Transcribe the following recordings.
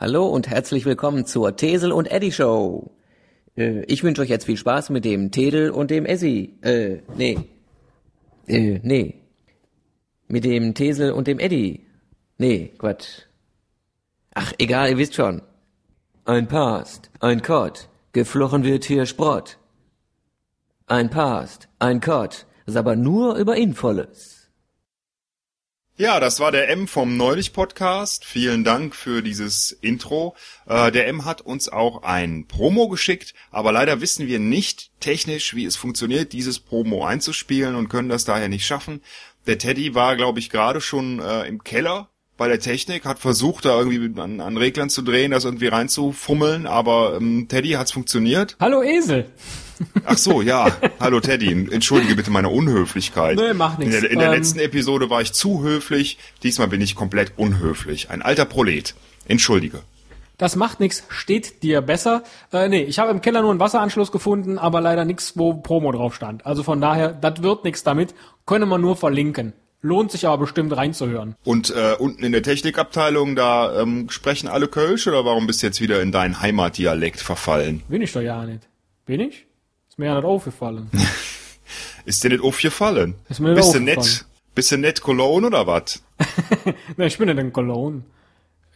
Hallo und herzlich willkommen zur Tesel und Eddie Show. Äh, ich wünsche euch jetzt viel Spaß mit dem Tedel und dem Essi. Äh, nee. Äh, nee. Mit dem Tesel und dem Eddie. Nee, Quatsch. Ach, egal, ihr wisst schon. Ein Past, ein Kott, geflochen wird hier Sprott. Ein Past, ein Kott, ist aber nur über Involles. Ja, das war der M vom Neulich-Podcast. Vielen Dank für dieses Intro. Äh, der M hat uns auch ein Promo geschickt, aber leider wissen wir nicht technisch, wie es funktioniert, dieses Promo einzuspielen und können das daher nicht schaffen. Der Teddy war, glaube ich, gerade schon äh, im Keller bei der Technik, hat versucht, da irgendwie an, an Reglern zu drehen, das irgendwie reinzufummeln, aber ähm, Teddy hat's funktioniert. Hallo Esel. Ach so, ja. Hallo Teddy, entschuldige bitte meine Unhöflichkeit. Nee, mach In nix. der, in der Ähm, letzten Episode war ich zu höflich, diesmal bin ich komplett unhöflich. Ein alter Prolet. Entschuldige. Das macht nix, steht dir besser. Äh, nee, ich habe im Keller nur einen Wasseranschluss gefunden, aber leider nix, wo Promo drauf stand. Also von daher, das wird nix damit. Können wir nur verlinken. Lohnt sich aber bestimmt reinzuhören. Und äh, unten in der Technikabteilung, da ähm, sprechen alle Kölsch oder warum bist du jetzt wieder in deinen Heimatdialekt verfallen? Bin ich doch ja nicht. Bin ich? Ist mir ja nicht aufgefallen. Ist dir nicht aufgefallen? Ist mir nicht bist du aufgefallen. nett? Bist du nett Cologne oder was? ne, ich bin nicht in Cologne.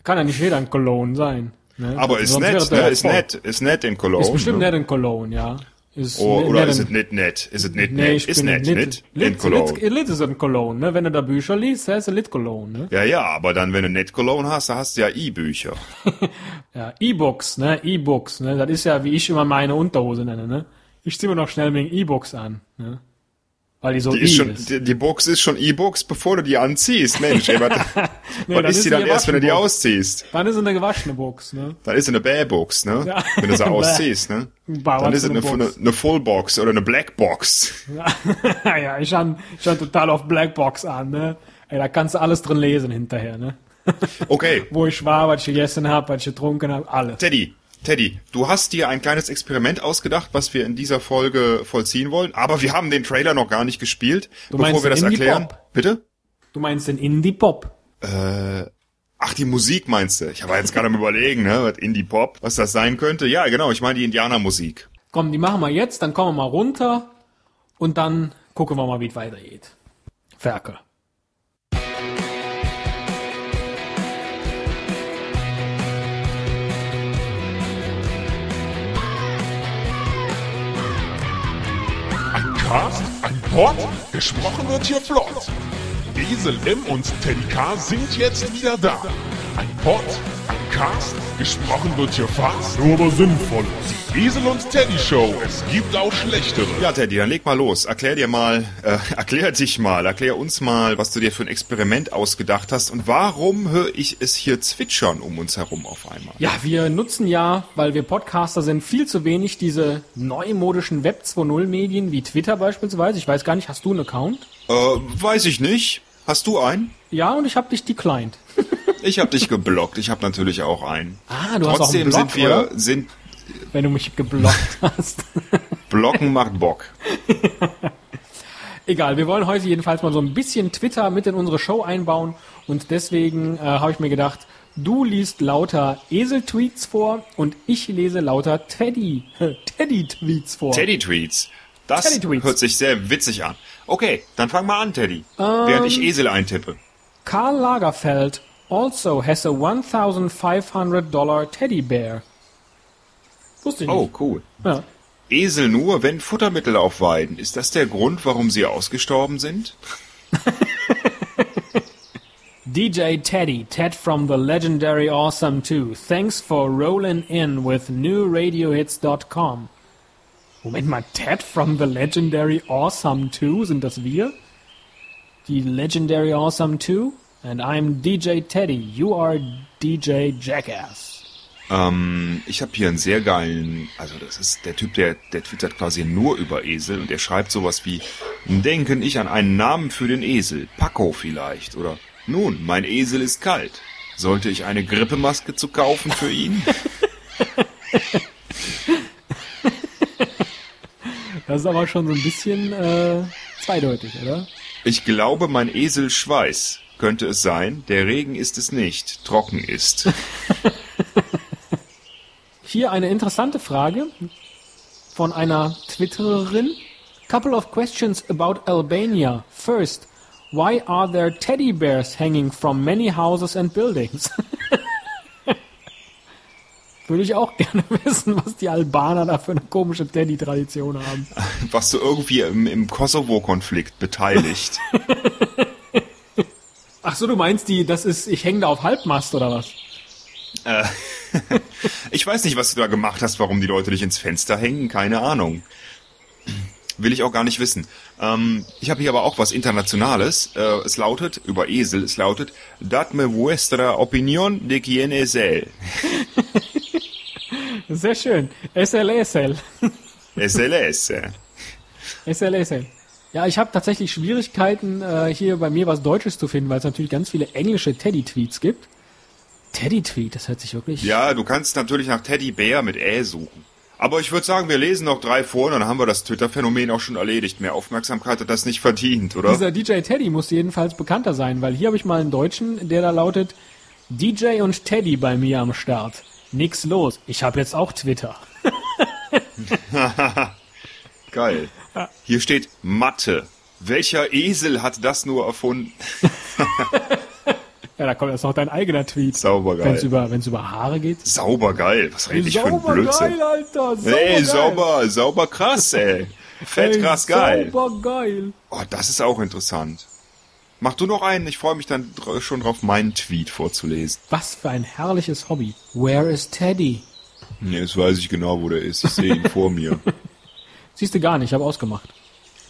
Kann ja nicht jeder in Cologne sein. Ne? Aber ist Sonst nett, ne? ja Ist nett, ist nett in Cologne. Ist bestimmt ne? nicht in Cologne, ja. Ist Oh, oder nicht ist es nicht nett? Ist es nicht Nee, nett? Ist nett, nicht? Lit, In Cologne. Lit, ist in Cologne, ne? Wenn du da Bücher liest, heißt es Lit Cologne, ne? Ja, ja, aber dann, wenn du nett Cologne hast, da hast du ja E-Bücher. Ja, E-Books, ne? E-Books, ne? Das ist ja, wie ich immer meine Unterhose nenne, ne? Ich zieh mir noch schnell wegen E-Books an, ne? Weil die so Die, E ist schon, ist. die, die Box ist schon E-Books, bevor du die anziehst. Mensch, ey, was, Nee, was ist die sie dann erst, wenn du die ausziehst? Dann ist es eine gewaschene Box, ne? Dann ist es eine Bär-Box, ne? Ja. Wenn du sie ausziehst, ne? Bauer Dann ist es eine, eine, Box. eine Full-Box oder eine Black-Box. Ja, ja, ich han, ich total auf Blackbox an, ne? Ey, da kannst du alles drin lesen hinterher, ne? Okay, Wo ich war, was ich gegessen habe, was ich getrunken habe, alles. Teddy, Teddy, du hast dir ein kleines Experiment ausgedacht, was wir in dieser Folge vollziehen wollen, aber wir haben den Trailer noch gar nicht gespielt, Du bevor wir das erklären. Indie-Pop? Bitte? Du meinst den Indie-Pop? Ach, die Musik meinst du? Ich war jetzt gerade am überlegen, ne, was Indie-Pop, was das sein könnte. Ja, genau, ich meine die Indianermusik. Komm, die machen wir jetzt, dann kommen wir mal runter und dann gucken wir mal, wie es weitergeht. Ferkel. Ein Cast, ein Pod, gesprochen wird hier flott. Esel M und Teddy K sind jetzt wieder da. Ein Pod, ein Cast, gesprochen wird hier fast, nur aber sinnvoll. Die Esel und Teddy Show, es gibt auch schlechtere. Ja, Teddy, dann leg mal los. Erklär dir mal, äh, erklär dich mal, erklär uns mal, was du dir für ein Experiment ausgedacht hast und warum höre ich es hier zwitschern um uns herum auf einmal? Ja, wir nutzen ja, weil wir Podcaster sind, viel zu wenig diese neumodischen Web 2.0 Medien wie Twitter beispielsweise. Ich weiß gar nicht, hast du einen Account? Äh, weiß ich nicht. Hast du einen? Ja, und ich habe dich declined. Ich habe dich geblockt. Ich habe natürlich auch einen. Ah, du hast auch Trotzdem einen Blog, sind wir, oder? sind Wenn du mich geblockt hast. Blocken macht Bock. Egal, wir wollen heute jedenfalls mal so ein bisschen Twitter mit in unsere Show einbauen und deswegen äh, habe ich mir gedacht, du liest lauter Esel-Tweets vor und ich lese lauter Teddy, Teddy-Tweets vor. Teddy-Tweets. Das Teddy-Tweets. hört sich sehr witzig an. Okay, dann fang mal an, Teddy. Während ich Esel eintippe. Karl Lagerfeld also has a 1500 Dollar Teddy Bear. Wusste ich Oh, nicht. cool. Ja. Esel nur, wenn Futtermittel auf Weiden. Ist das der Grund, warum sie ausgestorben sind? DJ Teddy, Ted from the legendary Awesome 2. Thanks for rolling in with newradiohits.com. Moment mal, Ted from the legendary Awesome 2, sind das wir? Die Legendary Awesome 2? And I'm DJ Teddy. You are DJ Jackass. Ähm, ich habe hier einen sehr geilen, also das ist der Typ, der, der twittert quasi nur über Esel und der schreibt sowas wie, denken ich an einen Namen für den Esel, Paco vielleicht, oder nun, mein Esel ist kalt. Sollte ich eine Grippemaske zu kaufen für ihn? Das ist aber schon so ein bisschen äh, zweideutig, oder? Ich glaube, mein Esel Schweiß. Könnte es sein, der Regen ist es nicht, trocken ist. Hier eine interessante Frage von einer Twittererin. Couple of questions about Albania. First, why are there teddy bears hanging from many houses and buildings? Würde ich auch gerne wissen, was die Albaner da für eine komische Teddy-Tradition haben. Was so irgendwie im, im Kosovo-Konflikt beteiligt. Ach so, du meinst die, das ist, ich hänge da auf Halbmast oder was? Äh, ich weiß nicht, was du da gemacht hast, warum die Leute dich ins Fenster hängen, keine Ahnung. Will ich auch gar nicht wissen. Ähm, ich habe hier aber auch was Internationales. Äh, es lautet, über Esel, es lautet, Datme vuestra opinion de quien es él. Sehr schön. SLSL. SLS. SLSL. Ja, ich habe tatsächlich Schwierigkeiten, äh, hier bei mir was Deutsches zu finden, weil es natürlich ganz viele englische Teddy-Tweets gibt. Teddy-Tweet, das hört sich wirklich... Ja, du kannst natürlich nach Teddy Bär mit Ä suchen. Aber ich würde sagen, wir lesen noch drei vor und dann haben wir das Twitter-Phänomen auch schon erledigt. Mehr Aufmerksamkeit hat das nicht verdient, oder? Dieser DJ Teddy muss jedenfalls bekannter sein, weil hier habe ich mal einen Deutschen, der da lautet DJ und Teddy bei mir am Start. Nix los. Ich habe jetzt auch Twitter. Geil. Hier steht Mathe. Welcher Esel hat das nur erfunden? Ja, da kommt jetzt noch dein eigener Tweet. Sauber Wenn es über, wenn's über Haare geht. Sauber geil. Was rede ich für ein Blödsinn? geil, Alter. Sauber Ey, sauber, sauber krass, ey. Fett Ey, krass geil. Sauber geil. Oh, das ist auch interessant. Mach du noch einen, ich freue mich dann schon drauf, meinen Tweet vorzulesen. Was für ein herrliches Hobby. Where is Teddy? Jetzt weiß ich genau, wo der ist. Ich sehe ihn vor mir. Siehst du gar nicht, ich habe ausgemacht.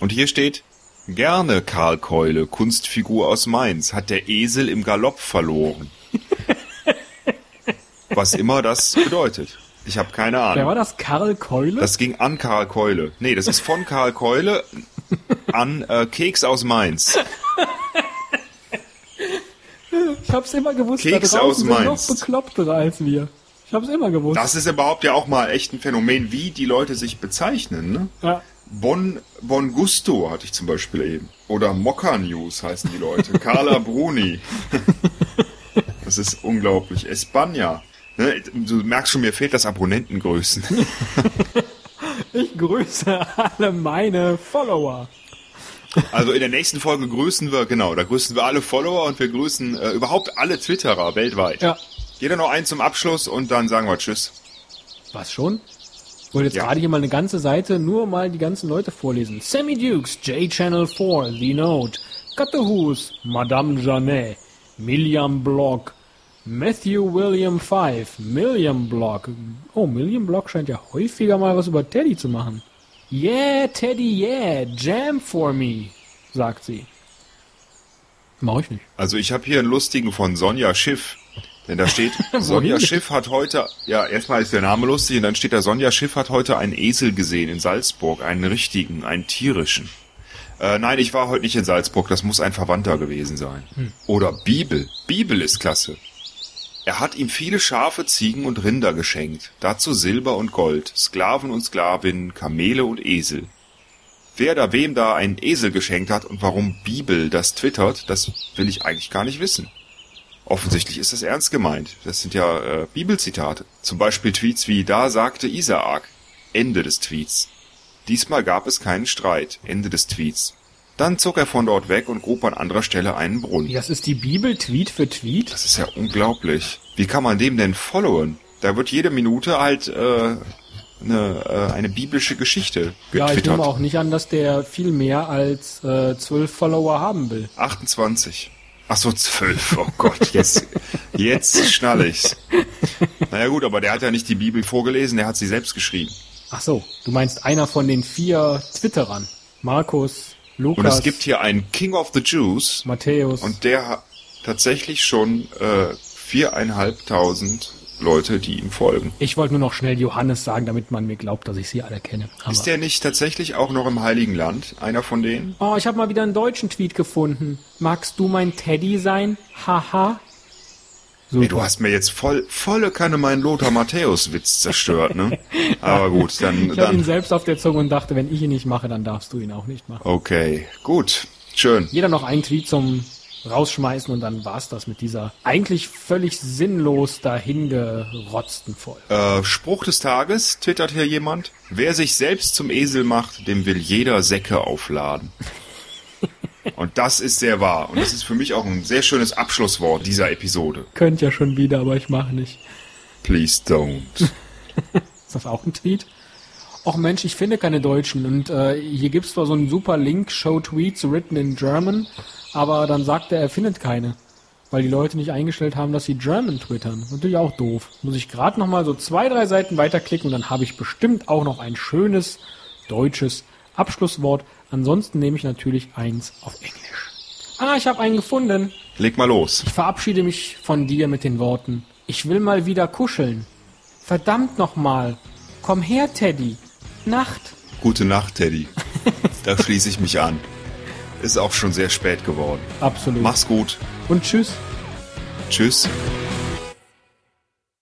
Und hier steht, gerne Karl Keule, Kunstfigur aus Mainz, hat der Esel im Galopp verloren. Was immer das bedeutet. Ich habe keine Wer Ahnung. war das? Karl Keule? Das ging an Karl Keule. Nee, das ist von Karl Keule an äh, Keks aus Mainz. ich hab's immer gewusst, Keks da aus draußen sind noch Mainz. beklopptere als wir. Ich hab's immer gewusst. Das ist überhaupt ja auch mal echt ein Phänomen, wie die Leute sich bezeichnen. Ne? ja. Bon, bon Gusto hatte ich zum Beispiel eben. Oder Mokka News heißen die Leute. Carla Bruni. Das ist unglaublich. Espana. Ne, du merkst schon, mir fehlt das Abonnentengrößen. Ich grüße alle meine Follower. Also in der nächsten Folge grüßen wir, genau, da grüßen wir alle Follower und wir grüßen äh, überhaupt alle Twitterer weltweit. Ja. Jeder noch einen zum Abschluss und dann sagen wir Tschüss. Was schon? Ich wollte jetzt Ja. gerade hier mal eine ganze Seite nur mal die ganzen Leute vorlesen. Sammy Dukes, J-Channel 4, The Note, Cuttahus, Madame Janet, Milliam Block, Matthew William 5, Milliam Block. Oh, Milliam Block scheint ja häufiger mal was über Teddy zu machen. Yeah, Teddy, yeah, jam for me, sagt sie. Mach ich nicht. Also ich habe hier einen lustigen von Sonja Schiff. Denn da steht, Sonja? Schiff hat heute, ja, erstmal ist der Name lustig und dann steht da, Sonja Schiff hat heute einen Esel gesehen in Salzburg, einen richtigen, einen tierischen. Äh, nein, ich war heute nicht in Salzburg, das muss ein Verwandter gewesen sein. Oder Bibel. Bibel ist klasse. Er hat ihm viele Schafe, Ziegen und Rinder geschenkt, dazu Silber und Gold, Sklaven und Sklavinnen, Kamele und Esel. Wer da wem da einen Esel geschenkt hat und warum Bibel das twittert, das will ich eigentlich gar nicht wissen. Offensichtlich ist das ernst gemeint. Das sind ja äh, Bibelzitate. Zum Beispiel Tweets wie Da sagte Isaak. Ende des Tweets. Diesmal gab es keinen Streit. Ende des Tweets. Dann zog er von dort weg und grub an anderer Stelle einen Brunnen. Das ist die Bibel Tweet für Tweet. Das ist ja unglaublich. Wie kann man dem denn followen? Da wird jede Minute halt äh, eine, äh, eine biblische Geschichte Ja, ich getwittert. nehme auch nicht an, dass der viel mehr als äh, zwölf Follower haben will. 28. Ach so, 12. Oh Gott, jetzt, jetzt schnall ich's. Naja gut, aber der hat ja nicht die Bibel vorgelesen, der hat sie selbst geschrieben. Ach so, du meinst einer von den vier Twitterern. Markus, Und Lukas, es gibt hier einen King of the Jews Matthäus. und der hat tatsächlich schon äh, viereinhalbtausend Leute, die ihm folgen. ich wollte nur noch schnell Johannes sagen, damit man mir glaubt, dass ich sie alle kenne. Aber Ist der nicht tatsächlich auch noch im Heiligen Land, einer von denen? oh, ich habe mal wieder einen deutschen Tweet gefunden. Magst du mein Teddy sein? Haha. Ey, du hast mir jetzt voll, volle Kanne meinen Lothar Matthäus-Witz zerstört, ne? Aber gut, dann, ich habe ihn selbst auf der Zunge und dachte, wenn ich ihn nicht mache, dann darfst du ihn auch nicht machen. Okay, gut, schön. Jeder noch einen Tweet zum rausschmeißen und dann war's das mit dieser eigentlich völlig sinnlos dahingerotzten Folge. Äh, Spruch des Tages, twittert hier jemand. Wer sich selbst zum Esel macht, dem will jeder Säcke aufladen. Und das ist sehr wahr. Und das ist für mich auch ein sehr schönes Abschlusswort dieser Episode. Könnt ja schon wieder, aber ich mache nicht. Please don't. Ist das auch ein Tweet? Och Mensch, ich finde keine Deutschen. Und äh, hier gibt's zwar so einen super Link, Show Tweets written in German, aber dann sagt er, er findet keine. Weil die Leute nicht eingestellt haben, dass sie German twittern. Natürlich auch doof. Muss ich gerade nochmal so zwei, drei Seiten weiterklicken und dann habe ich bestimmt auch noch ein schönes deutsches Abschlusswort. Ansonsten nehme ich natürlich eins auf Englisch. Ah, ich habe einen gefunden. Leg mal los. Ich verabschiede mich von dir mit den Worten. Ich will mal wieder kuscheln. Verdammt nochmal. Komm her, Teddy. Nacht. Gute Nacht, Teddy. Da schließe ich mich an. Ist auch schon sehr spät geworden. Absolut. Mach's gut. Und tschüss. Tschüss.